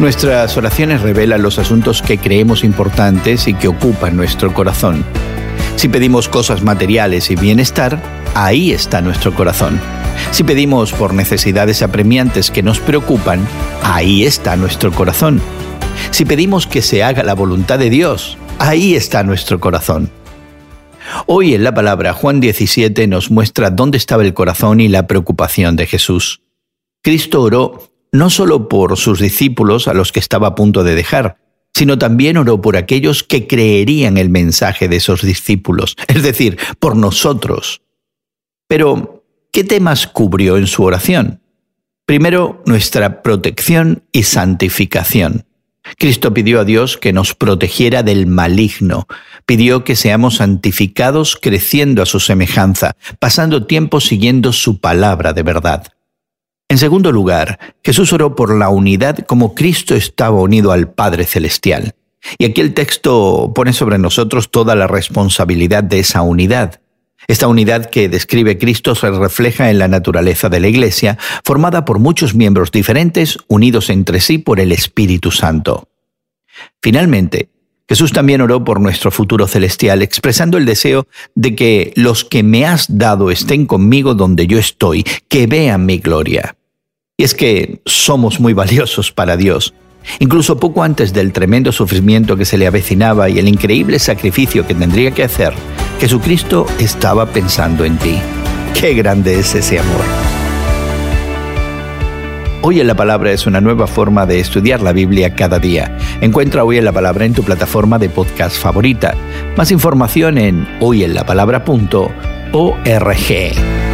Nuestras oraciones revelan los asuntos que creemos importantes y que ocupan nuestro corazón. Si pedimos cosas materiales y bienestar, ahí está nuestro corazón. Si pedimos por necesidades apremiantes que nos preocupan, ahí está nuestro corazón. Si pedimos que se haga la voluntad de Dios, ahí está nuestro corazón. Hoy en la palabra Juan 17 nos muestra dónde estaba el corazón y la preocupación de Jesús. Cristo oró no solo por sus discípulos a los que estaba a punto de dejar, sino también oró por aquellos que creerían el mensaje de esos discípulos, es decir, por nosotros. Pero, ¿qué temas cubrió en su oración? Primero, nuestra protección y santificación. Cristo pidió a Dios que nos protegiera del maligno, pidió que seamos santificados creciendo a su semejanza, pasando tiempo siguiendo su palabra de verdad. En segundo lugar, Jesús oró por la unidad como Cristo estaba unido al Padre Celestial. Y aquí el texto pone sobre nosotros toda la responsabilidad de esa unidad. Esta unidad que describe Cristo se refleja en la naturaleza de la Iglesia, formada por muchos miembros diferentes, unidos entre sí por el Espíritu Santo. Finalmente, Jesús también oró por nuestro futuro celestial, expresando el deseo de que los que me has dado estén conmigo donde yo estoy, que vean mi gloria. Y es que somos muy valiosos para Dios. Incluso poco antes del tremendo sufrimiento que se le avecinaba y el increíble sacrificio que tendría que hacer, Jesucristo estaba pensando en ti. Qué grande es ese amor. Hoy en la Palabra es una nueva forma de estudiar la Biblia cada día. Encuentra Hoy en la Palabra en tu plataforma de podcast favorita. Más información en hoyenlapalabra.org.